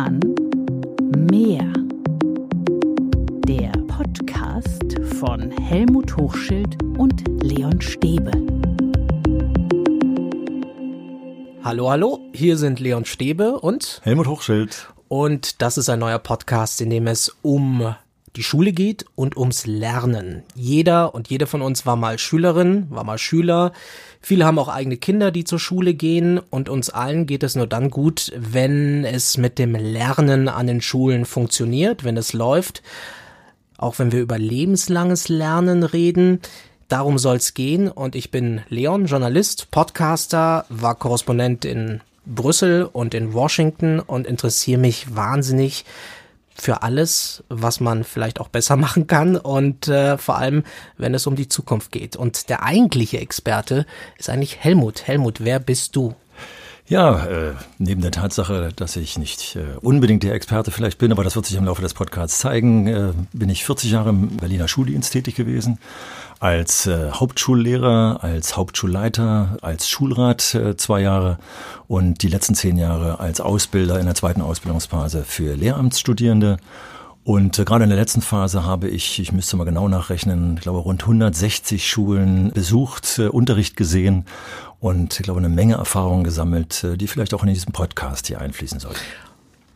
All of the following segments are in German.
Roman Mehr. Der Podcast von Helmut Hochschild und Leon Stäbe. Hallo, hallo, hier sind Leon Stäbe und Helmut Hochschild. Und das ist ein neuer Podcast, in dem es um die Schule geht und ums Lernen. Jeder und jede von uns war mal Schülerin, war mal Schüler. Viele haben auch eigene Kinder, die zur Schule gehen und uns allen geht es nur dann gut, wenn es mit dem Lernen an den Schulen funktioniert, wenn es läuft. Auch wenn wir über lebenslanges Lernen reden. Darum soll's gehen und ich bin Leon, Journalist, Podcaster, war Korrespondent in Brüssel und in Washington und interessiere mich wahnsinnig für alles, was man vielleicht auch besser machen kann und äh, vor allem, wenn es um die Zukunft geht. Und der eigentliche Experte ist eigentlich Helmut. Helmut, wer bist du? Ja, äh, neben der Tatsache, dass ich nicht äh, unbedingt der Experte vielleicht bin, aber das wird sich im Laufe des Podcasts zeigen, äh, bin ich 40 Jahre im Berliner Schuldienst tätig gewesen, als äh, Hauptschullehrer, als Hauptschulleiter, als Schulrat äh, zwei Jahre und die letzten zehn Jahre als Ausbilder in der zweiten Ausbildungsphase für Lehramtsstudierende. Und äh, gerade in der letzten Phase habe ich, ich müsste mal genau nachrechnen, ich glaube rund 160 Schulen besucht, äh, Unterricht gesehen und ich glaube eine Menge Erfahrungen gesammelt, äh, die vielleicht auch in diesen Podcast hier einfließen sollten.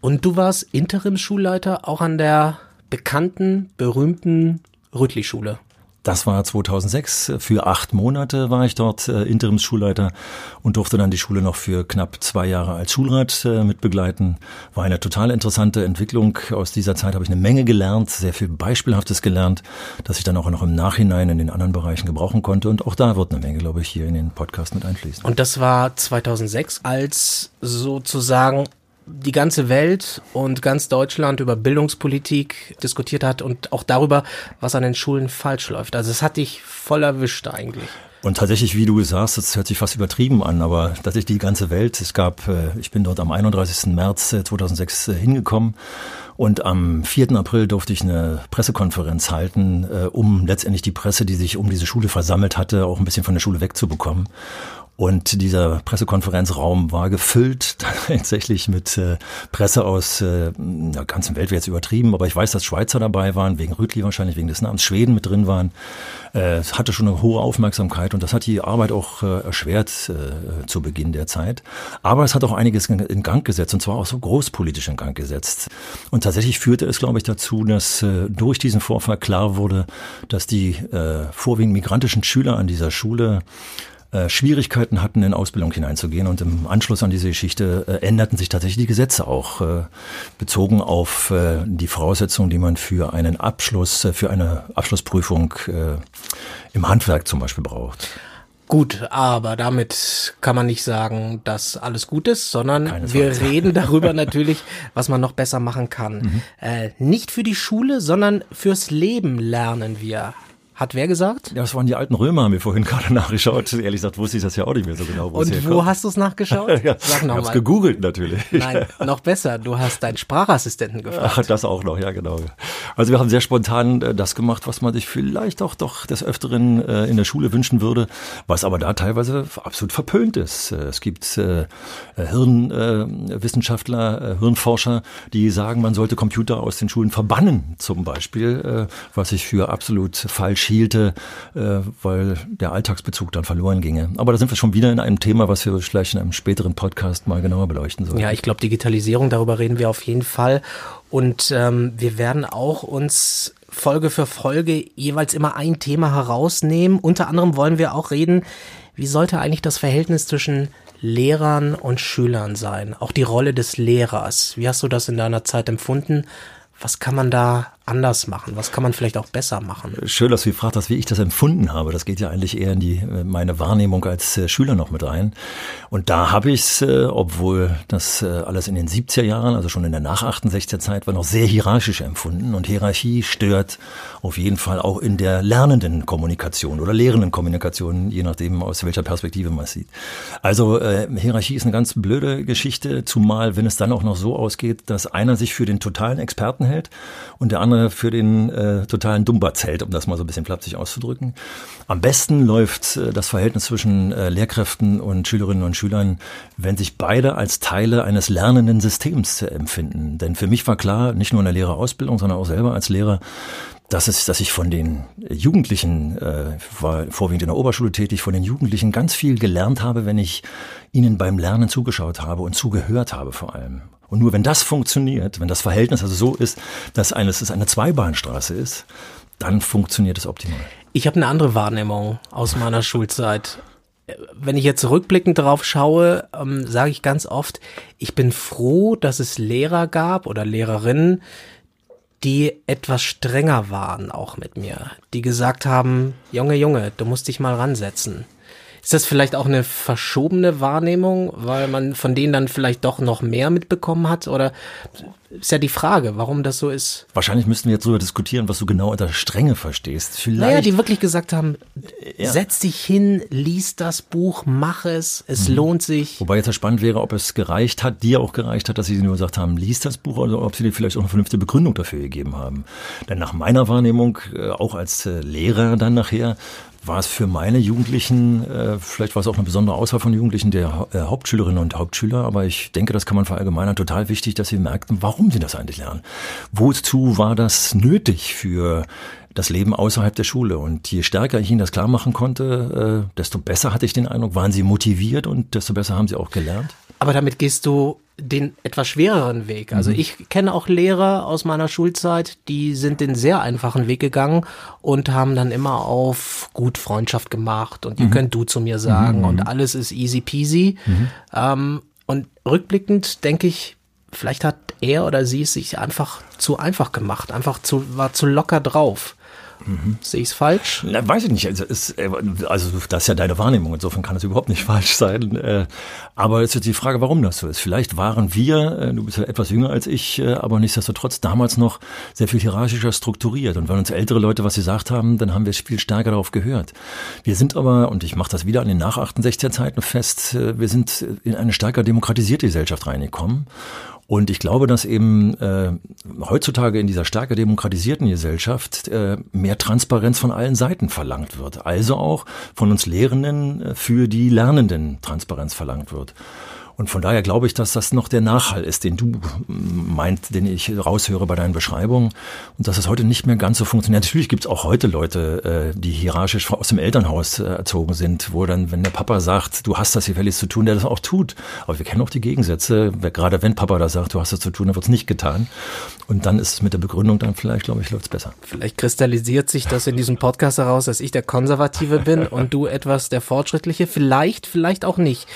Und du warst Interimsschulleiter auch an der bekannten, berühmten Rüttli-Schule. Das war 2006. Für acht Monate war ich dort äh, Interimsschulleiter und durfte dann die Schule noch für knapp zwei Jahre als Schulrat äh, mitbegleiten. War eine total interessante Entwicklung. Aus dieser Zeit habe ich eine Menge gelernt, sehr viel Beispielhaftes gelernt, das ich dann auch noch im Nachhinein in den anderen Bereichen gebrauchen konnte. Und auch da wird eine Menge, glaube ich, hier in den Podcast mit einfließen. Und das war 2006, als sozusagen die ganze Welt und ganz Deutschland über Bildungspolitik diskutiert hat und auch darüber, was an den Schulen falsch läuft. Also es hat dich voll erwischt eigentlich. Und tatsächlich, wie du sagst, das hört sich fast übertrieben an, aber tatsächlich die ganze Welt. Es gab, äh, ich bin dort am 31. März 2006 äh, äh, hingekommen und am 4. April durfte ich eine Pressekonferenz halten, um letztendlich die Presse, die sich um diese Schule versammelt hatte, auch ein bisschen von der Schule wegzubekommen. Und dieser Pressekonferenzraum war gefüllt tatsächlich mit äh, Presse aus äh, der ganzen Welt, wäre jetzt übertrieben, aber ich weiß, dass Schweizer dabei waren, wegen Rütli wahrscheinlich, wegen des Namens Schweden mit drin waren. Äh, hatte schon eine hohe Aufmerksamkeit und das hat die Arbeit auch äh, erschwert äh, zu Beginn der Zeit. Aber es hat auch einiges in Gang gesetzt und zwar auch so großpolitisch in Gang gesetzt. Und tatsächlich führte es, glaube ich, dazu, dass äh, durch diesen Vorfall klar wurde, dass die äh, vorwiegend migrantischen Schüler an dieser Schule äh, Schwierigkeiten hatten, in Ausbildung hineinzugehen. Und im Anschluss an diese Geschichte äh, änderten sich tatsächlich die Gesetze auch, äh, bezogen auf äh, die Voraussetzungen, die man für einen Abschluss, äh, für eine Abschlussprüfung im Handwerk zum Beispiel braucht. Gut, aber damit kann man nicht sagen, dass alles gut ist, sondern wir reden darüber natürlich, was man noch besser machen kann. Mhm. Äh, nicht für die Schule, sondern fürs Leben lernen wir. Hat wer gesagt? Ja, das waren die alten Römer, haben wir vorhin gerade nachgeschaut. Ehrlich gesagt wusste ich das ja auch nicht mehr so genau. Wo Und wo hast du es nachgeschaut? ja, Sag noch ich hab's gegoogelt natürlich. Nein, noch besser, du hast deinen Sprachassistenten gefragt. Ach, das auch noch, ja genau. Also wir haben sehr spontan äh, das gemacht, was man sich vielleicht auch doch des Öfteren äh, in der Schule wünschen würde, was aber da teilweise absolut verpönt ist. Äh, es gibt äh, Hirnwissenschaftler, äh, Hirnforscher, die sagen, man sollte Computer aus den Schulen verbannen, zum Beispiel, äh, was ich für absolut falsch schielte, äh, weil der Alltagsbezug dann verloren ginge. Aber da sind wir schon wieder in einem Thema, was wir vielleicht in einem späteren Podcast mal genauer beleuchten sollen. Ja, ich glaube, Digitalisierung, darüber reden wir auf jeden Fall. Und ähm, wir werden auch uns Folge für Folge jeweils immer ein Thema herausnehmen. Unter anderem wollen wir auch reden, wie sollte eigentlich das Verhältnis zwischen Lehrern und Schülern sein? Auch die Rolle des Lehrers. Wie hast du das in deiner Zeit empfunden? Was kann man da anders machen? Was kann man vielleicht auch besser machen? Schön, dass du gefragt hast, wie ich das empfunden habe. Das geht ja eigentlich eher in die äh, meine Wahrnehmung als äh, Schüler noch mit rein. Und da habe ich es, äh, obwohl das alles in den 70er Jahren, also schon in der nach 68er Zeit, war noch sehr hierarchisch empfunden. Und Hierarchie stört auf jeden Fall auch in der lernenden Kommunikation oder lehrenden Kommunikation, je nachdem, aus welcher Perspektive man es sieht. Also äh, Hierarchie ist eine ganz blöde Geschichte, zumal wenn es dann auch noch so ausgeht, dass einer sich für den totalen Experten hält und der andere gerne für den äh, totalen Dumba-Zelt, um das mal so ein bisschen flapsig auszudrücken. Am besten läuft äh, das Verhältnis zwischen äh, Lehrkräften und Schülerinnen und Schülern, wenn sich beide als Teile eines lernenden Systems empfinden. Denn für mich war klar, nicht nur in der Lehrerausbildung, sondern auch selber als Lehrer, dass, es, dass ich von den Jugendlichen, äh, war vorwiegend in der Oberschule tätig, von den Jugendlichen ganz viel gelernt habe, wenn ich ihnen beim Lernen zugeschaut habe und zugehört habe vor allem. Und nur wenn das funktioniert, wenn das Verhältnis also so ist, dass eines es eine Zweibahnstraße ist, dann funktioniert es optimal. Ich habe eine andere Wahrnehmung aus meiner Schulzeit. Wenn ich jetzt rückblickend darauf schaue, ähm, sage ich ganz oft, ich bin froh, dass es Lehrer gab oder Lehrerinnen, die etwas strenger waren auch mit mir, die gesagt haben, Junge, Junge, du musst dich mal ransetzen. Ist das vielleicht auch eine verschobene Wahrnehmung, weil man von denen dann vielleicht doch noch mehr mitbekommen hat? Oder ist ja die Frage, warum das so ist. Wahrscheinlich müssten wir jetzt darüber diskutieren, was du genau unter Strenge verstehst. Vielleicht. Naja, die wirklich gesagt haben, ja. setz dich hin, lies das Buch, mach es, es mhm. lohnt sich. Wobei jetzt spannend wäre, ob es gereicht hat, dir auch gereicht hat, dass sie nur gesagt haben, lies das Buch, oder ob sie dir vielleicht auch eine vernünftige Begründung dafür gegeben haben. Denn nach meiner Wahrnehmung, äh, auch als äh, Lehrer dann nachher, war es für meine Jugendlichen, äh, vielleicht war es auch eine besondere Auswahl von Jugendlichen, der äh, Hauptschülerinnen und Hauptschüler, aber ich denke, das kann man verallgemeinern, total wichtig, dass sie merkten, warum sie das eigentlich lernen. Wozu war das nötig für das Leben außerhalb der Schule. Und je stärker ich ihnen das klar machen konnte, äh, desto besser hatte ich den Eindruck, waren sie motiviert und desto besser haben sie auch gelernt. Aber damit gehst du den etwas schwereren Weg. Also mhm. ich kenne auch Lehrer aus meiner Schulzeit, die sind den sehr einfachen Weg gegangen und haben dann immer auf gut Freundschaft gemacht und ihr mhm. könnt du zu mir sagen mhm. und alles ist easy peasy. Mhm. Ähm, und rückblickend denke ich, vielleicht hat er oder sie es sich einfach zu einfach gemacht, einfach zu, war zu locker drauf. Mhm. Sehe ich es falsch? Na, weiß ich nicht. Also, ist, äh, also das ist ja deine Wahrnehmung. Insofern kann es überhaupt nicht falsch sein. Äh, aber es ist die Frage, warum das so ist. Vielleicht waren wir, äh, du bist ja etwas jünger als ich, aber nichtsdestotrotz damals noch sehr viel hierarchischer strukturiert. Und wenn uns ältere Leute was gesagt haben, dann haben wir viel stärker darauf gehört. Wir sind aber, und ich mache das wieder an den nach 68er Zeiten fest, wir sind in eine stärker demokratisierte Gesellschaft reingekommen. Und ich glaube, dass eben äh, heutzutage in dieser stärker demokratisierten Gesellschaft äh, mehr Transparenz von allen Seiten verlangt wird. Also auch von uns Lehrenden äh, für die Lernenden Transparenz verlangt wird. Und von daher glaube ich, dass das noch der Nachhall ist, den du meint, den ich raushöre bei deinen Beschreibungen. Und dass es heute nicht mehr ganz so funktioniert. Natürlich gibt es auch heute Leute, äh, die hierarchisch aus dem Elternhaus äh, erzogen sind, wo dann, wenn der Papa sagt, du hast das gefälligst zu tun, der das auch tut. Aber wir kennen auch die Gegensätze. Gerade wenn Papa da sagt, du hast das zu tun, dann wird es nicht getan. Und dann ist es mit der Begründung dann vielleicht, glaube ich, läuft es besser. Vielleicht kristallisiert sich das in diesem Podcast heraus, dass ich der Konservative bin und du etwas der Fortschrittliche. Vielleicht, vielleicht auch nicht.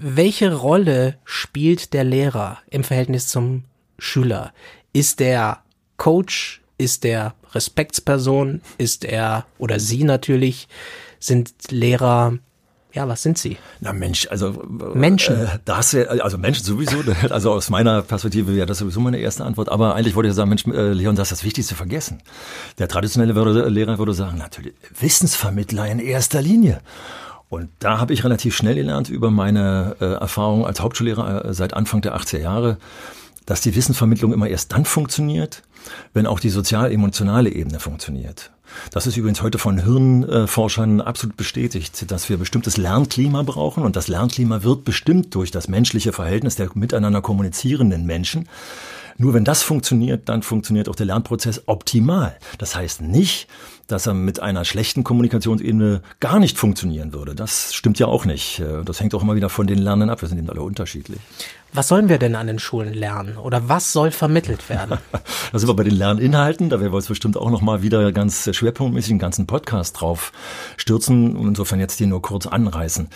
Welche Rolle spielt der Lehrer im Verhältnis zum Schüler? Ist der Coach? Ist der Respektsperson? Ist er oder sie natürlich? Sind Lehrer ja, was sind sie? Na Mensch, also Menschen. Äh, da hast du, also Menschen sowieso. Also aus meiner Perspektive wäre das sowieso meine erste Antwort. Aber eigentlich wollte ich sagen, Mensch, äh, Leon, das ist das Wichtigste vergessen. Der traditionelle Lehrer würde sagen, natürlich Wissensvermittler in erster Linie. Und da habe ich relativ schnell gelernt über meine äh, Erfahrung als Hauptschullehrer äh, seit Anfang der 80er Jahre, dass die Wissensvermittlung immer erst dann funktioniert, wenn auch die sozial-emotionale Ebene funktioniert. Das ist übrigens heute von Hirnforschern absolut bestätigt, dass wir bestimmtes Lernklima brauchen und das Lernklima wird bestimmt durch das menschliche Verhältnis der miteinander kommunizierenden Menschen. Nur wenn das funktioniert, dann funktioniert auch der Lernprozess optimal. Das heißt nicht, dass er mit einer schlechten Kommunikationsebene gar nicht funktionieren würde. Das stimmt ja auch nicht. Das hängt auch immer wieder von den Lernenden ab. Wir sind eben alle unterschiedlich. Was sollen wir denn an den Schulen lernen? Oder was soll vermittelt werden? da sind wir bei den Lerninhalten. Da werden wir uns bestimmt auch noch mal wieder ganz schwerpunktmäßig einen ganzen Podcast drauf stürzen. Und insofern jetzt hier nur kurz anreißen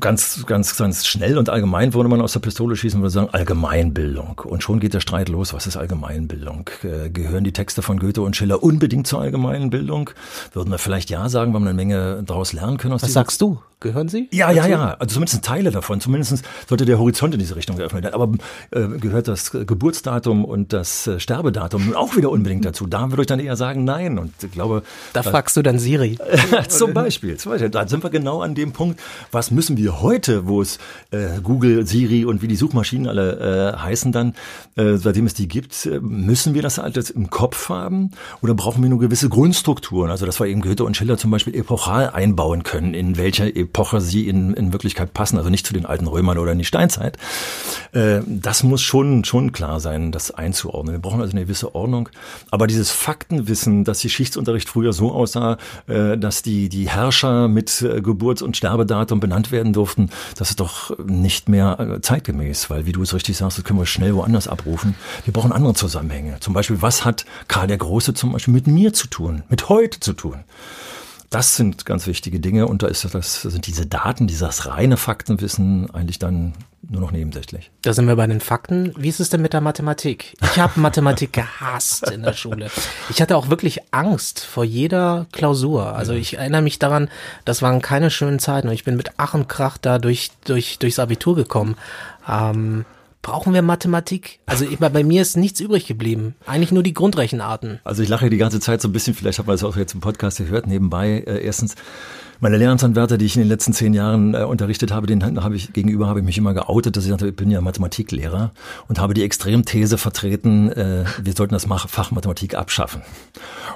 ganz, ganz, ganz schnell und allgemein würde man aus der Pistole schießen und würde sagen Allgemeinbildung. Und schon geht der Streit los. Was ist Allgemeinbildung? Äh, gehören die Texte von Goethe und Schiller unbedingt zur allgemeinen Bildung? Würden wir vielleicht ja sagen, weil wir eine Menge daraus lernen können. Was sagst du? Gehören sie? Ja, dazu? ja, ja. Also zumindest Teile davon. Zumindest sollte der Horizont in diese Richtung geöffnet werden. Aber äh, gehört das Geburtsdatum und das äh, Sterbedatum auch wieder unbedingt dazu? Da würde ich dann eher sagen, nein. Und ich glaube. Da fragst du dann Siri. zum Beispiel. Zum Beispiel. Da sind wir genau an dem Punkt. Was müssen wir heute, wo es äh, Google, Siri und wie die Suchmaschinen alle äh, heißen dann, äh, seitdem es die gibt, äh, müssen wir das alles im Kopf haben? Oder brauchen wir nur gewisse Grundstrukturen? Also, dass wir eben Goethe und Schiller zum Beispiel epochal einbauen können, in welcher Epoche sie in, in Wirklichkeit passen, also nicht zu den alten Römern oder in die Steinzeit. Äh, das muss schon, schon klar sein, das einzuordnen. Wir brauchen also eine gewisse Ordnung. Aber dieses Faktenwissen, dass die Schichtsunterricht früher so aussah, äh, dass die, die Herrscher mit äh, Geburts- und Sterbedatum benannt werden durften, das ist doch nicht mehr zeitgemäß, weil, wie du es richtig sagst, das können wir schnell woanders abrufen. Wir brauchen andere Zusammenhänge. Zum Beispiel, was hat Karl der Große zum Beispiel mit mir zu tun, mit heute zu tun? Das sind ganz wichtige Dinge und da ist das, sind diese Daten, dieses reine Faktenwissen eigentlich dann nur noch nebensächlich. Da sind wir bei den Fakten. Wie ist es denn mit der Mathematik? Ich habe Mathematik gehasst in der Schule. Ich hatte auch wirklich Angst vor jeder Klausur. Also ich erinnere mich daran, das waren keine schönen Zeiten und ich bin mit Ach und Krach da durch, durch, durchs Abitur gekommen. Ähm, Brauchen wir Mathematik? Also ich, bei mir ist nichts übrig geblieben. Eigentlich nur die Grundrechenarten. Also ich lache die ganze Zeit so ein bisschen, vielleicht hat man das auch jetzt im Podcast gehört, nebenbei. Äh, erstens, meine Lehramtsanwärter, die ich in den letzten zehn Jahren äh, unterrichtet habe, den habe ich gegenüber habe ich mich immer geoutet, dass ich sagte, ich bin ja Mathematiklehrer und habe die Extremthese vertreten, äh, wir sollten das Fach Mathematik abschaffen.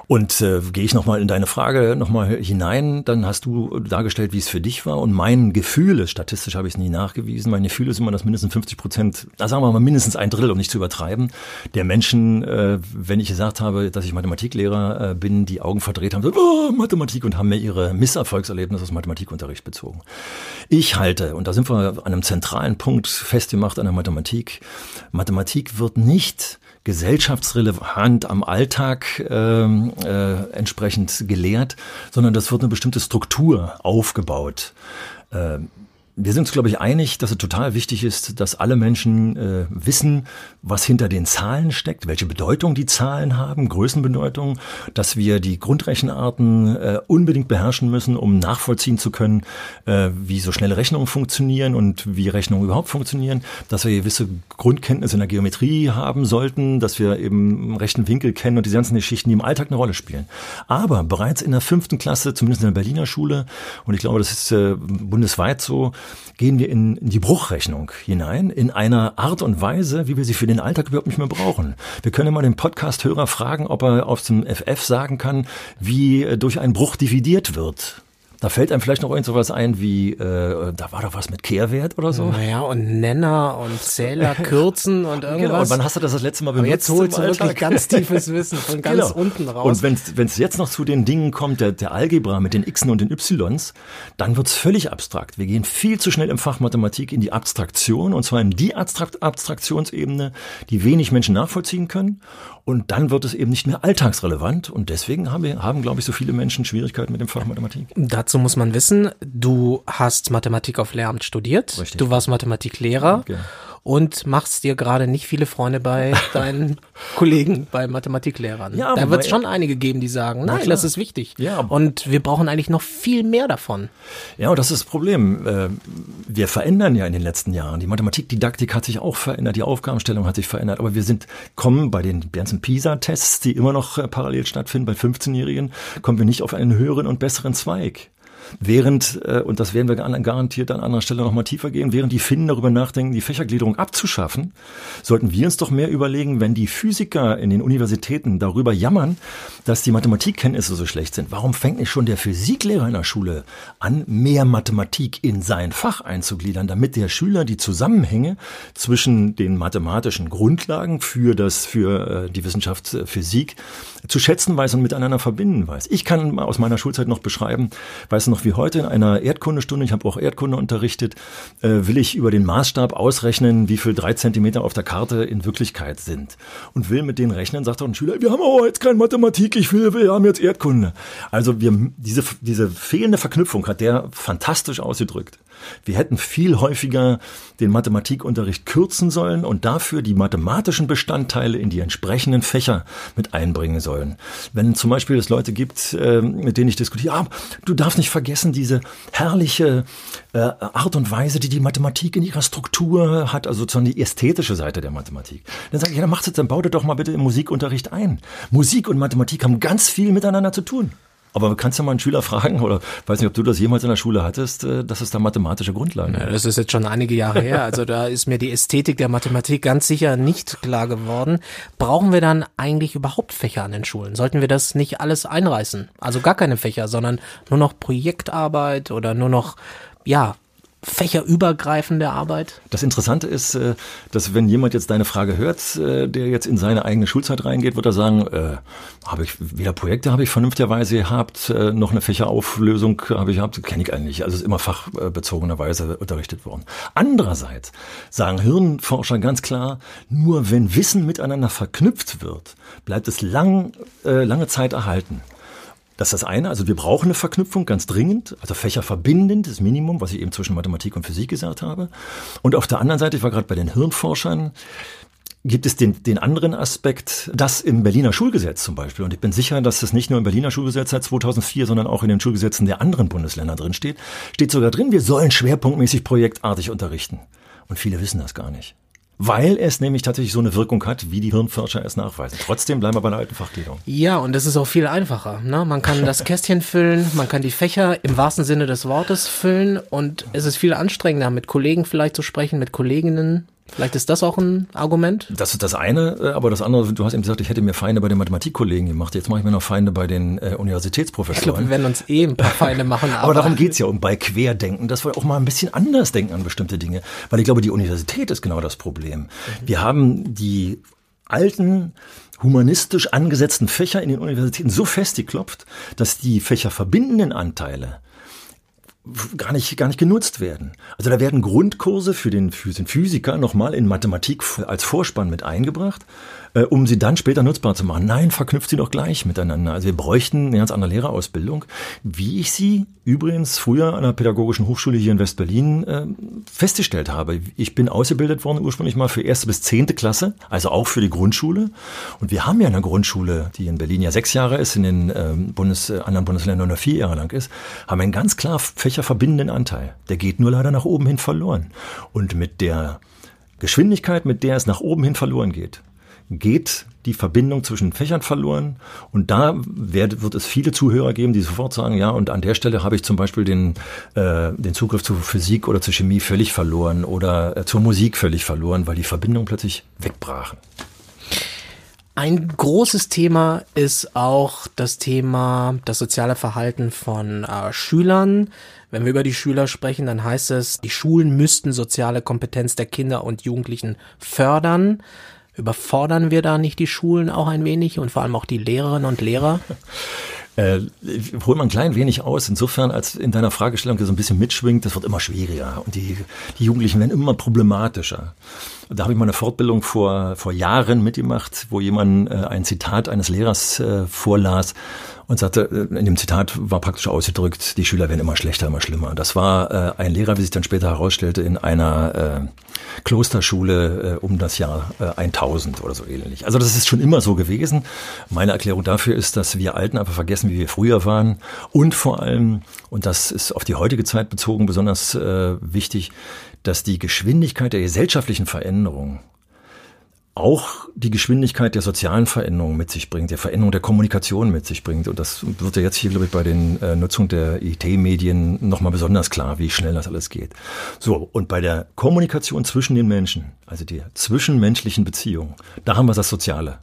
Und äh, gehe ich nochmal in deine Frage nochmal hinein, dann hast du dargestellt, wie es für dich war und mein Gefühl ist, statistisch habe ich es nie nachgewiesen, mein Gefühl ist immer, dass mindestens 50 Prozent, da sagen wir mal mindestens ein Drittel, um nicht zu übertreiben, der Menschen, äh, wenn ich gesagt habe, dass ich Mathematiklehrer äh, bin, die Augen verdreht haben, so, oh, Mathematik und haben mir ihre Misserfolgserlebnisse Erlebnis aus Mathematikunterricht bezogen. Ich halte, und da sind wir an einem zentralen Punkt festgemacht an der Mathematik, Mathematik wird nicht gesellschaftsrelevant am Alltag äh, äh, entsprechend gelehrt, sondern das wird eine bestimmte Struktur aufgebaut. Äh, wir sind uns, glaube ich, einig, dass es total wichtig ist, dass alle Menschen äh, wissen, was hinter den Zahlen steckt, welche Bedeutung die Zahlen haben, Größenbedeutung, dass wir die Grundrechenarten äh, unbedingt beherrschen müssen, um nachvollziehen zu können, äh, wie so schnelle Rechnungen funktionieren und wie Rechnungen überhaupt funktionieren, dass wir gewisse Grundkenntnisse in der Geometrie haben sollten, dass wir eben rechten Winkel kennen und diese ganzen Geschichten, die im Alltag eine Rolle spielen. Aber bereits in der fünften Klasse, zumindest in der Berliner Schule, und ich glaube, das ist äh, bundesweit so, gehen wir in, in die Bruchrechnung hinein, in einer Art und Weise, wie wir sie für den Alltag überhaupt nicht mehr brauchen. Wir können mal den Podcast-Hörer fragen, ob er auf dem FF sagen kann, wie äh, durch einen Bruch dividiert wird. Da fällt einem vielleicht noch irgend sowas ein wie, äh, da war doch was mit Kehrwert oder so. Naja, und Nenner und Zähler kürzen und irgendwas. Genau, und wann hast du das das letzte Mal benutzt? Aber jetzt holst du wirklich ganz tiefes Wissen von ganz genau. unten raus. Und wenn es jetzt noch zu den Dingen kommt, der, der Algebra mit den Xen und den Ys, dann wird's völlig abstrakt. Wir gehen viel zu schnell im Fach Mathematik in die Abstraktion, und zwar in die Abstrakt Abstraktionsebene, die wenig Menschen nachvollziehen können. Und dann wird es eben nicht mehr alltagsrelevant. Und deswegen haben, wir, haben glaube ich, so viele Menschen Schwierigkeiten mit dem Fach Mathematik. Dazu muss man wissen, du hast Mathematik auf Lehramt studiert. Richtig. Du warst Mathematiklehrer. Okay und machst dir gerade nicht viele Freunde bei deinen Kollegen, bei Mathematiklehrern. Ja, da wird es schon einige geben, die sagen, nein, das ist wichtig. Ja. Und wir brauchen eigentlich noch viel mehr davon. Ja, und das ist das Problem. Äh, wir verändern ja in den letzten Jahren. Die Mathematikdidaktik hat sich auch verändert, die Aufgabenstellung hat sich verändert, aber wir sind, kommen bei den ganzen PISA-Tests, die immer noch äh, parallel stattfinden, bei 15-Jährigen, kommen wir nicht auf einen höheren und besseren Zweig. Während, äh, und das werden wir garantiert an anderer Stelle nochmal tiefer gehen, während die Finnen darüber nachdenken, die Fächergliederung abzuschaffen, sollten wir uns doch mehr überlegen, wenn die Physiker in den Universitäten darüber jammern, dass die Mathematikkenntnisse so schlecht sind. Warum fängt nicht schon der Physiklehrer in der Schule an, mehr Mathematik in sein Fach einzugliedern, damit der Schüler die Zusammenhänge zwischen den mathematischen Grundlagen für das, für äh, die Wissenschaft äh, Physik zu schätzen weiß und miteinander verbinden weiß. Ich kann aus meiner Schulzeit noch beschreiben, weiß noch noch wie heute in einer Erdkundestunde, ich habe auch Erdkunde unterrichtet, äh, will ich über den Maßstab ausrechnen, wie viel drei Zentimeter auf der Karte in Wirklichkeit sind. Und will mit denen rechnen, sagt doch ein Schüler, wir haben aber jetzt keine Mathematik, ich will, wir haben jetzt Erdkunde. Also wir, diese, diese fehlende Verknüpfung hat der fantastisch ausgedrückt. Wir hätten viel häufiger den Mathematikunterricht kürzen sollen und dafür die mathematischen Bestandteile in die entsprechenden Fächer mit einbringen sollen. Wenn zum Beispiel es Leute gibt, äh, mit denen ich diskutiere, ah, du darfst nicht vergessen, vergessen diese herrliche äh, Art und Weise, die die Mathematik in ihrer Struktur hat, also sozusagen die ästhetische Seite der Mathematik. Dann sage ich, ja, dann macht es, dann baut ihr doch mal bitte im Musikunterricht ein. Musik und Mathematik haben ganz viel miteinander zu tun. Aber kannst du mal einen Schüler fragen, oder weiß nicht, ob du das jemals in der Schule hattest, äh, dass es da mathematische Grundlagen ja, Das ist jetzt schon einige Jahre her. Also da ist mir die Ästhetik der Mathematik ganz sicher nicht klar geworden. Brauchen wir dann eigentlich überhaupt Fächer an den Schulen? Sollten wir das nicht alles einreißen? Also gar keine Fächer, sondern nur noch Projektarbeit oder nur noch, ja, fächerübergreifende Arbeit? Das Interessante ist, äh, dass wenn jemand jetzt deine Frage hört, äh, der jetzt in seine eigene Schulzeit reingeht, wird er sagen, äh, habe ich weder Projekte habe ich vernünftigerweise gehabt, äh, noch eine Fächerauflösung habe ich gehabt, kenne ich eigentlich. Also ist immer fachbezogenerweise unterrichtet worden. Andererseits sagen Hirnforscher ganz klar, nur wenn Wissen miteinander verknüpft wird, bleibt es lang, äh, lange Zeit erhalten. Das ist das eine. Also wir brauchen eine Verknüpfung ganz dringend, also fächerverbindend, das Minimum, was ich eben zwischen Mathematik und Physik gesagt habe. Und auf der anderen Seite, ich war gerade bei den Hirnforschern, gibt es den, den anderen Aspekt, das im Berliner Schulgesetz zum Beispiel, und ich bin sicher, dass das nicht nur im Berliner Schulgesetz seit 2004, sondern auch in den Schulgesetzen der anderen Bundesländer drin steht, steht sogar drin, wir sollen schwerpunktmäßig projektartig unterrichten. Und viele wissen das gar nicht weil es nämlich tatsächlich so eine Wirkung hat, wie die Hirnforscher es nachweisen. Trotzdem bleiben wir bei der alten Fachgliederung. Ja, und es ist auch viel einfacher. Ne? Man kann das Kästchen füllen, man kann die Fächer im wahrsten Sinne des Wortes füllen und es ist viel anstrengender, mit Kollegen vielleicht zu sprechen, mit Kolleginnen Vielleicht ist das auch ein Argument? Das ist das eine, äh, aber das andere, du hast eben gesagt, ich hätte mir Feinde bei den Mathematikkollegen gemacht. Jetzt mache ich mir noch Feinde bei den äh, Universitätsprofessoren. Ich glaube, wir werden uns eh ein paar Feinde machen. aber, aber darum geht's ja, um bei Querdenken, dass wir auch mal ein bisschen anders denken an bestimmte Dinge. Weil ich glaube, die Universität ist genau das Problem. Mhm. Wir haben die alten humanistisch angesetzten Fächer in den Universitäten so festgeklopft, dass die fächerverbindenden Anteile gar nicht, gar nicht genutzt werden. Also da werden Grundkurse für den, Physiker nochmal in Mathematik als Vorspann mit eingebracht äh, um sie dann später nutzbar zu machen. Nein, verknüpft sie doch gleich miteinander. Also wir bräuchten eine ganz andere Lehrerausbildung, wie ich sie übrigens früher an der Pädagogischen Hochschule hier in West-Berlin äh, festgestellt habe. Ich bin ausgebildet worden ursprünglich mal für erste bis zehnte Klasse, also auch für die Grundschule. Und wir haben ja eine Grundschule, die in Berlin ja sechs Jahre ist, in den ähm, Bundes, äh, anderen Bundesländern nur vier Jahre lang ist, haben einen ganz klar fächerverbindenden Anteil. Der geht nur leider nach oben hin verloren. Und mit der Geschwindigkeit, mit der es nach oben hin verloren geht, geht die Verbindung zwischen Fächern verloren. Und da wird, wird es viele Zuhörer geben, die sofort sagen, ja, und an der Stelle habe ich zum Beispiel den, äh, den Zugriff zur Physik oder zur Chemie völlig verloren oder äh, zur Musik völlig verloren, weil die Verbindungen plötzlich wegbrachen. Ein großes Thema ist auch das Thema das soziale Verhalten von äh, Schülern. Wenn wir über die Schüler sprechen, dann heißt es, die Schulen müssten soziale Kompetenz der Kinder und Jugendlichen fördern. Überfordern wir da nicht die Schulen auch ein wenig und vor allem auch die Lehrerinnen und Lehrer? Äh, hol mal ein klein wenig aus, insofern, als in deiner Fragestellung so ein bisschen mitschwingt, das wird immer schwieriger und die, die Jugendlichen werden immer problematischer. Da habe ich mal eine Fortbildung vor, vor Jahren mitgemacht, wo jemand äh, ein Zitat eines Lehrers äh, vorlas und sagte, äh, in dem Zitat war praktisch ausgedrückt, die Schüler werden immer schlechter, immer schlimmer. Das war äh, ein Lehrer, wie sich dann später herausstellte, in einer äh, Klosterschule äh, um das Jahr äh, 1000 oder so ähnlich. Also das ist schon immer so gewesen. Meine Erklärung dafür ist, dass wir Alten einfach vergessen, wie wir früher waren und vor allem, und das ist auf die heutige Zeit bezogen besonders äh, wichtig, dass die Geschwindigkeit der gesellschaftlichen Veränderung auch die Geschwindigkeit der sozialen Veränderung mit sich bringt, der Veränderung der Kommunikation mit sich bringt. Und das wird ja jetzt hier, glaube ich, bei den äh, Nutzung der IT-Medien nochmal besonders klar, wie schnell das alles geht. So, und bei der Kommunikation zwischen den Menschen, also der zwischenmenschlichen Beziehung, da haben wir das Soziale.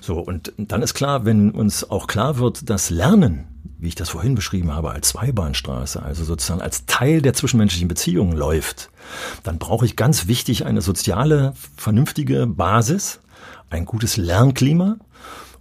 So, und dann ist klar, wenn uns auch klar wird, dass Lernen wie ich das vorhin beschrieben habe, als Zweibahnstraße, also sozusagen als Teil der zwischenmenschlichen Beziehungen läuft, dann brauche ich ganz wichtig eine soziale, vernünftige Basis, ein gutes Lernklima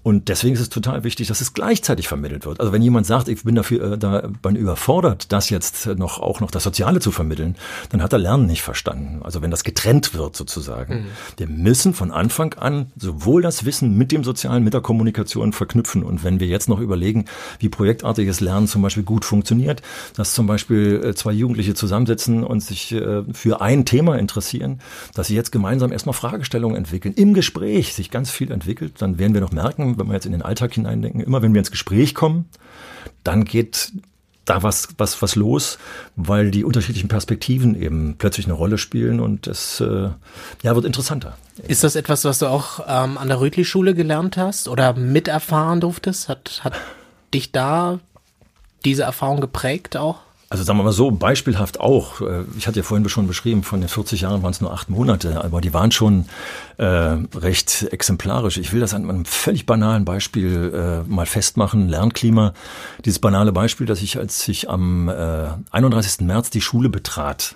und deswegen ist es total wichtig, dass es gleichzeitig vermittelt wird. Also wenn jemand sagt, ich bin dafür äh, da bin überfordert, das jetzt noch auch noch das Soziale zu vermitteln, dann hat er Lernen nicht verstanden. Also wenn das getrennt wird sozusagen. Mhm. Wir müssen von Anfang an sowohl das Wissen mit dem Sozialen, mit der Kommunikation verknüpfen. Und wenn wir jetzt noch überlegen, wie projektartiges Lernen zum Beispiel gut funktioniert, dass zum Beispiel äh, zwei Jugendliche zusammensetzen und sich äh, für ein Thema interessieren, dass sie jetzt gemeinsam erstmal Fragestellungen entwickeln, im Gespräch sich ganz viel entwickelt, dann werden wir noch merken, wenn wir jetzt in den Alltag hineindenken, immer wenn wir ins Gespräch kommen, dann geht da was, was, was los, weil die unterschiedlichen Perspektiven eben plötzlich eine Rolle spielen und es äh, ja, wird interessanter. Ist das etwas, was du auch ähm, an der Rötli-Schule gelernt hast oder miterfahren durftest? Hat, hat dich da diese Erfahrung geprägt auch? Also sagen wir mal so, beispielhaft auch. Äh, ich hatte ja vorhin schon beschrieben, von den 40 Jahren waren es nur acht Monate, aber die waren schon äh, recht exemplarisch. Ich will das an einem völlig banalen Beispiel äh, mal festmachen. Lernklima. Dieses banale Beispiel, dass ich, als ich am äh, 31. März die Schule betrat,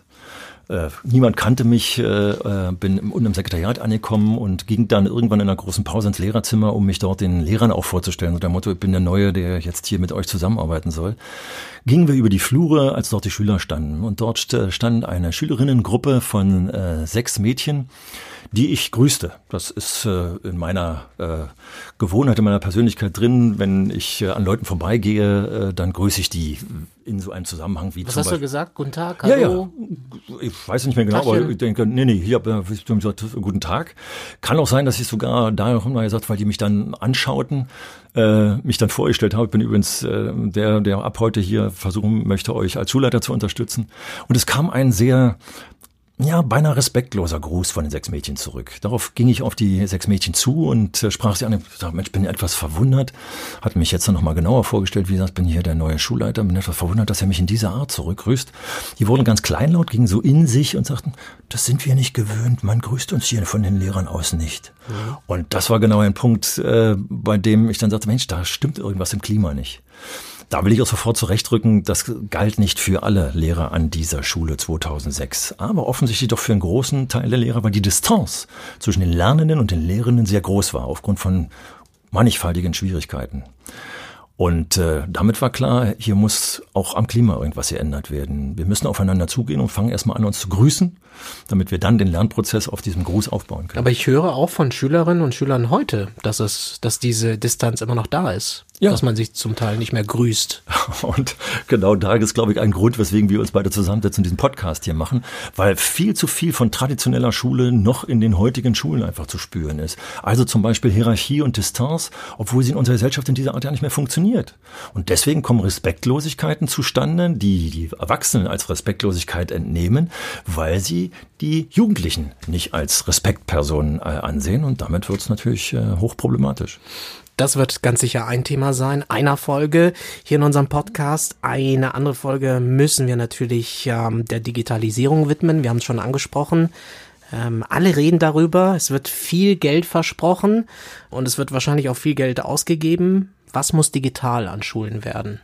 äh, niemand kannte mich, äh, äh, bin im, im Sekretariat angekommen und ging dann irgendwann in einer großen Pause ins Lehrerzimmer, um mich dort den Lehrern auch vorzustellen. So der Motto, ich bin der Neue, der jetzt hier mit euch zusammenarbeiten soll. Gingen wir über die Flure, als dort die Schüler standen. Und dort stand eine Schülerinnengruppe von äh, sechs Mädchen, die ich grüßte. Das ist äh, in meiner äh, Gewohnheit, in meiner Persönlichkeit drin. Wenn ich äh, an Leuten vorbeigehe, äh, dann grüße ich die in so einem Zusammenhang wie Was zum hast Beispiel. du gesagt? Guten Tag, hallo? Ja, ja. Ich weiß nicht mehr genau, Tachchen. aber ich denke, nee, nee, hier habe ich gesagt, guten Tag. Kann auch sein, dass ich sogar da noch mal gesagt, weil die mich dann anschauten, äh, mich dann vorgestellt habe. Ich bin übrigens äh, der, der ab heute hier versuchen möchte, euch als Schulleiter zu unterstützen. Und es kam ein sehr ja, beinahe respektloser Gruß von den sechs Mädchen zurück. Darauf ging ich auf die sechs Mädchen zu und äh, sprach sie an. Ich sagte, Mensch, bin etwas verwundert. Hat mich jetzt noch mal genauer vorgestellt. Wie gesagt, bin hier der neue Schulleiter. Bin etwas verwundert, dass er mich in dieser Art zurückgrüßt. Die wurden ganz kleinlaut, gingen so in sich und sagten, das sind wir nicht gewöhnt. Man grüßt uns hier von den Lehrern aus nicht. Und das war genau ein Punkt, äh, bei dem ich dann sagte, Mensch, da stimmt irgendwas im Klima nicht. Da will ich auch sofort zurechtrücken, das galt nicht für alle Lehrer an dieser Schule 2006, aber offensichtlich doch für einen großen Teil der Lehrer, weil die Distanz zwischen den Lernenden und den Lehrenden sehr groß war, aufgrund von mannigfaltigen Schwierigkeiten. Und äh, damit war klar, hier muss auch am Klima irgendwas geändert werden. Wir müssen aufeinander zugehen und fangen erstmal an, uns zu grüßen, damit wir dann den Lernprozess auf diesem Gruß aufbauen können. Aber ich höre auch von Schülerinnen und Schülern heute, dass es, dass diese Distanz immer noch da ist. Ja. Dass man sich zum Teil nicht mehr grüßt. Und genau da ist, glaube ich, ein Grund, weswegen wir uns beide zusammensetzen und diesen Podcast hier machen, weil viel zu viel von traditioneller Schule noch in den heutigen Schulen einfach zu spüren ist. Also zum Beispiel Hierarchie und Distanz, obwohl sie in unserer Gesellschaft in dieser Art ja nicht mehr funktioniert. Und deswegen kommen Respektlosigkeiten zustande, die die Erwachsenen als Respektlosigkeit entnehmen, weil sie die Jugendlichen nicht als Respektpersonen äh, ansehen. Und damit wird es natürlich äh, hochproblematisch. Das wird ganz sicher ein Thema sein, einer Folge hier in unserem Podcast. Eine andere Folge müssen wir natürlich ähm, der Digitalisierung widmen. Wir haben es schon angesprochen. Ähm, alle reden darüber. Es wird viel Geld versprochen und es wird wahrscheinlich auch viel Geld ausgegeben. Was muss digital an Schulen werden?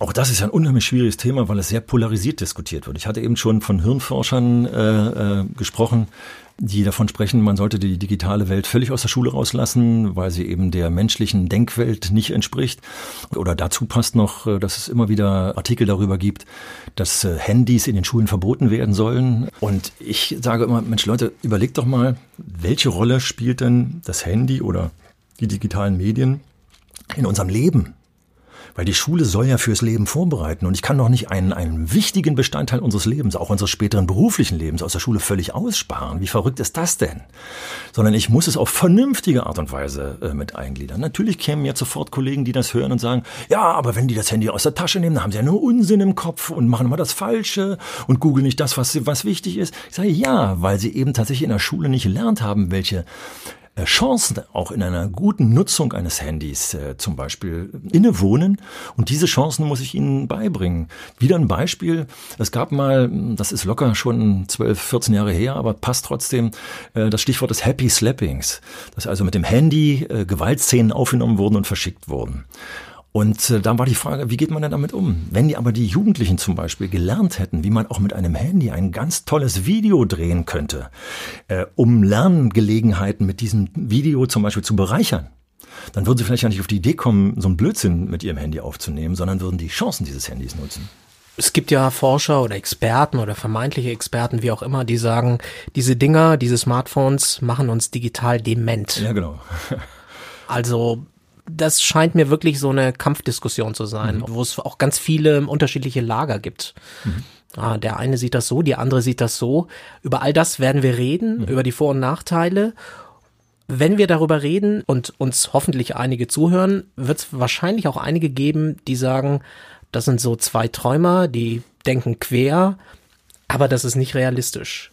Auch das ist ein unheimlich schwieriges Thema, weil es sehr polarisiert diskutiert wird. Ich hatte eben schon von Hirnforschern äh, äh, gesprochen, die davon sprechen, man sollte die digitale Welt völlig aus der Schule rauslassen, weil sie eben der menschlichen Denkwelt nicht entspricht. Oder dazu passt noch, äh, dass es immer wieder Artikel darüber gibt, dass äh, Handys in den Schulen verboten werden sollen. Und ich sage immer, Mensch Leute, überlegt doch mal, welche Rolle spielt denn das Handy oder die digitalen Medien in unserem Leben? Weil die Schule soll ja fürs Leben vorbereiten und ich kann doch nicht einen, einen wichtigen Bestandteil unseres Lebens, auch unseres späteren beruflichen Lebens aus der Schule völlig aussparen. Wie verrückt ist das denn? Sondern ich muss es auf vernünftige Art und Weise äh, mit eingliedern. Natürlich kämen jetzt sofort Kollegen, die das hören und sagen, ja, aber wenn die das Handy aus der Tasche nehmen, dann haben sie ja nur Unsinn im Kopf und machen immer das Falsche und googeln nicht das, was, was wichtig ist. Ich sage ja, weil sie eben tatsächlich in der Schule nicht gelernt haben, welche Chancen auch in einer guten Nutzung eines Handys äh, zum Beispiel innewohnen. Und diese Chancen muss ich Ihnen beibringen. Wieder ein Beispiel. Es gab mal, das ist locker schon 12, 14 Jahre her, aber passt trotzdem, äh, das Stichwort des Happy Slappings. Dass also mit dem Handy äh, Gewaltszenen aufgenommen wurden und verschickt wurden. Und äh, dann war die Frage, wie geht man denn damit um? Wenn die aber die Jugendlichen zum Beispiel gelernt hätten, wie man auch mit einem Handy ein ganz tolles Video drehen könnte, äh, um Lerngelegenheiten mit diesem Video zum Beispiel zu bereichern, dann würden sie vielleicht ja nicht auf die Idee kommen, so einen Blödsinn mit ihrem Handy aufzunehmen, sondern würden die Chancen dieses Handys nutzen. Es gibt ja Forscher oder Experten oder vermeintliche Experten, wie auch immer, die sagen, diese Dinger, diese Smartphones machen uns digital dement. Ja, genau. Also das scheint mir wirklich so eine Kampfdiskussion zu sein, mhm. wo es auch ganz viele unterschiedliche Lager gibt. Mhm. Ah, der eine sieht das so, die andere sieht das so. Über all das werden wir reden, mhm. über die Vor- und Nachteile. Wenn wir darüber reden und uns hoffentlich einige zuhören, wird es wahrscheinlich auch einige geben, die sagen, das sind so zwei Träumer, die denken quer, aber das ist nicht realistisch.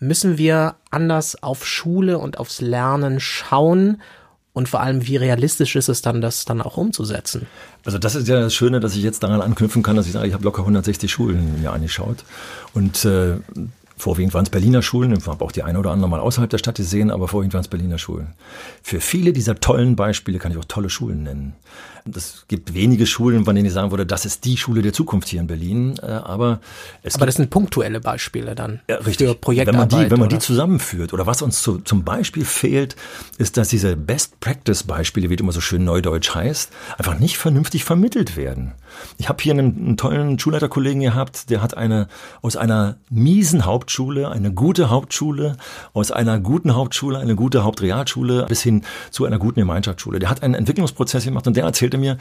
Müssen wir anders auf Schule und aufs Lernen schauen und vor allem, wie realistisch ist es dann, das dann auch umzusetzen? Also das ist ja das Schöne, dass ich jetzt daran anknüpfen kann, dass ich sage, ich habe locker 160 Schulen mir angeschaut und äh, Vorwiegend waren es Berliner Schulen, ich habe auch die eine oder andere mal außerhalb der Stadt gesehen, aber vorwiegend waren es Berliner Schulen. Für viele dieser tollen Beispiele kann ich auch tolle Schulen nennen. Es gibt wenige Schulen, von denen ich sagen würde, das ist die Schule der Zukunft hier in Berlin. Äh, aber es aber das sind punktuelle Beispiele dann ja, richtig. für Projektarbeit. Wenn man die, wenn man die zusammenführt oder was uns zu, zum Beispiel fehlt, ist, dass diese Best Practice Beispiele, wie es immer so schön neudeutsch heißt, einfach nicht vernünftig vermittelt werden. Ich habe hier einen, einen tollen Schulleiterkollegen gehabt, der hat eine aus einer miesen Hauptschule eine gute Hauptschule, aus einer guten Hauptschule eine gute Hauptrealschule bis hin zu einer guten Gemeinschaftsschule. Der hat einen Entwicklungsprozess gemacht und der erzählte mir,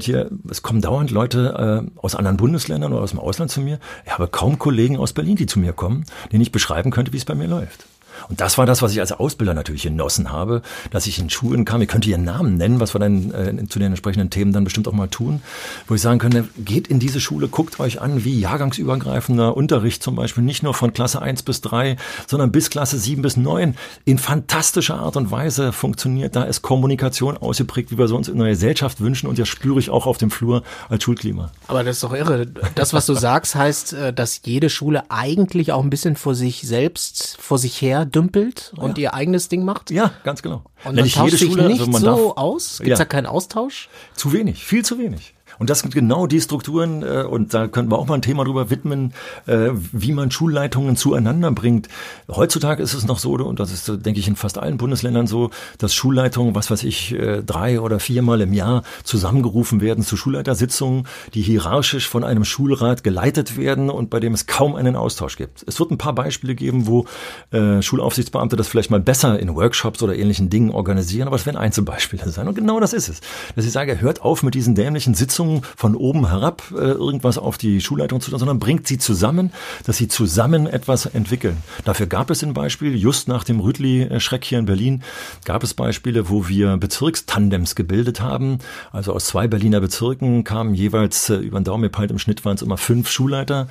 hier, es kommen dauernd Leute äh, aus anderen Bundesländern oder aus dem Ausland zu mir. Ich habe kaum Kollegen aus Berlin, die zu mir kommen, denen ich beschreiben könnte, wie es bei mir läuft. Und das war das, was ich als Ausbilder natürlich genossen habe, dass ich in Schulen kam. Ihr könnt ihren Namen nennen, was wir dann äh, zu den entsprechenden Themen dann bestimmt auch mal tun, wo ich sagen könnte, geht in diese Schule, guckt euch an, wie jahrgangsübergreifender Unterricht zum Beispiel nicht nur von Klasse 1 bis 3, sondern bis Klasse 7 bis 9 in fantastischer Art und Weise funktioniert. Da ist Kommunikation ausgeprägt, wie wir so uns in einer Gesellschaft wünschen und das spüre ich auch auf dem Flur als Schulklima. Aber das ist doch irre. Das, was du sagst, heißt, äh, dass jede Schule eigentlich auch ein bisschen vor sich selbst, vor sich her dümpelt und ja. ihr eigenes Ding macht? Ja, ganz genau. Und man tauscht sich Schule, nicht also so aus? Gibt es ja. da keinen Austausch? Zu wenig, viel zu wenig. Und das sind genau die Strukturen, äh, und da könnten wir auch mal ein Thema drüber widmen, äh, wie man Schulleitungen zueinander bringt. Heutzutage ist es noch so, und das ist, denke ich, in fast allen Bundesländern so, dass Schulleitungen, was weiß ich, äh, drei oder viermal im Jahr zusammengerufen werden zu Schulleitersitzungen, die hierarchisch von einem Schulrat geleitet werden und bei dem es kaum einen Austausch gibt. Es wird ein paar Beispiele geben, wo äh, Schulaufsichtsbeamte das vielleicht mal besser in Workshops oder ähnlichen Dingen organisieren, aber es werden Einzelbeispiele sein. Und genau das ist es. Dass ich sage, hört auf mit diesen dämlichen Sitzungen, Verantwortung von oben herab äh, irgendwas auf die Schulleitung zu tun, sondern bringt sie zusammen, dass sie zusammen etwas entwickeln. Dafür gab es ein Beispiel, just nach dem Rütli-Schreck hier in Berlin, gab es Beispiele, wo wir Bezirkstandems gebildet haben. Also aus zwei Berliner Bezirken kamen jeweils äh, über den Daumen gepeilt, im Schnitt waren es immer fünf Schulleiter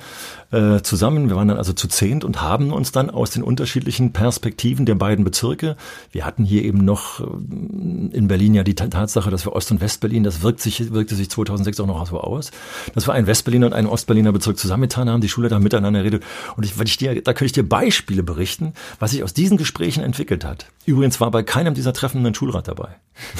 äh, zusammen. Wir waren dann also zu zehnt und haben uns dann aus den unterschiedlichen Perspektiven der beiden Bezirke, wir hatten hier eben noch äh, in Berlin ja die Tatsache, dass wir Ost- und Westberlin, das wirkt sich, wirkte sich 2006 auch noch so aus, dass wir einen Westberliner und einen Ostberliner Bezirk zusammengetan haben, die Schulleiter miteinander redet. Und ich, ich dir, da könnte ich dir Beispiele berichten, was sich aus diesen Gesprächen entwickelt hat. Übrigens war bei keinem dieser Treffen ein Schulrat dabei.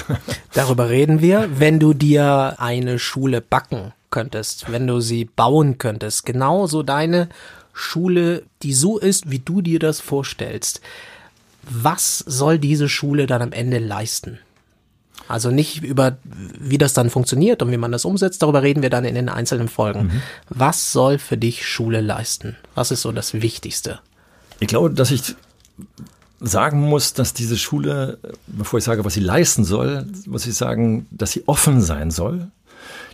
Darüber reden wir, wenn du dir eine Schule backen könntest, wenn du sie bauen könntest, genauso deine Schule, die so ist, wie du dir das vorstellst. Was soll diese Schule dann am Ende leisten? Also nicht über, wie das dann funktioniert und wie man das umsetzt, darüber reden wir dann in den einzelnen Folgen. Mhm. Was soll für dich Schule leisten? Was ist so das Wichtigste? Ich glaube, dass ich sagen muss, dass diese Schule, bevor ich sage, was sie leisten soll, muss ich sagen, dass sie offen sein soll,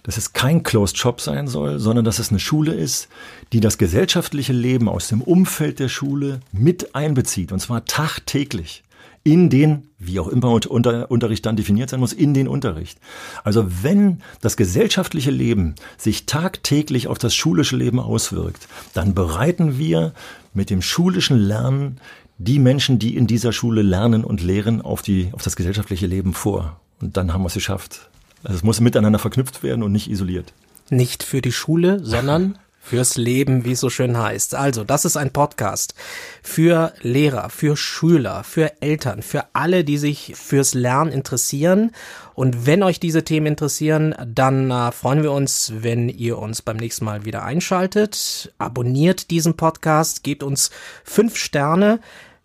dass es kein Closed Shop sein soll, sondern dass es eine Schule ist, die das gesellschaftliche Leben aus dem Umfeld der Schule mit einbezieht, und zwar tagtäglich in den, wie auch immer unter, Unterricht dann definiert sein muss, in den Unterricht. Also wenn das gesellschaftliche Leben sich tagtäglich auf das schulische Leben auswirkt, dann bereiten wir mit dem schulischen Lernen die Menschen, die in dieser Schule lernen und lehren, auf, die, auf das gesellschaftliche Leben vor. Und dann haben wir es geschafft. Also es muss miteinander verknüpft werden und nicht isoliert. Nicht für die Schule, sondern fürs Leben, wie es so schön heißt. Also, das ist ein Podcast für Lehrer, für Schüler, für Eltern, für alle, die sich fürs Lernen interessieren. Und wenn euch diese Themen interessieren, dann äh, freuen wir uns, wenn ihr uns beim nächsten Mal wieder einschaltet. Abonniert diesen Podcast, gebt uns fünf Sterne.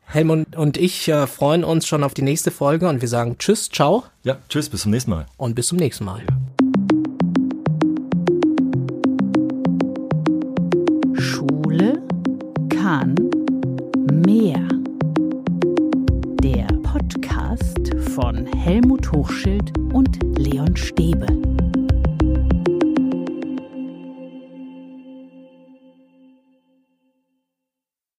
Helmut und ich äh, freuen uns schon auf die nächste Folge und wir sagen Tschüss, ciao. Ja, tschüss, bis zum nächsten Mal. Und bis zum nächsten Mal. Schule kann mehr. Der Podcast von Helmut Hochschild und Leon Stäbe.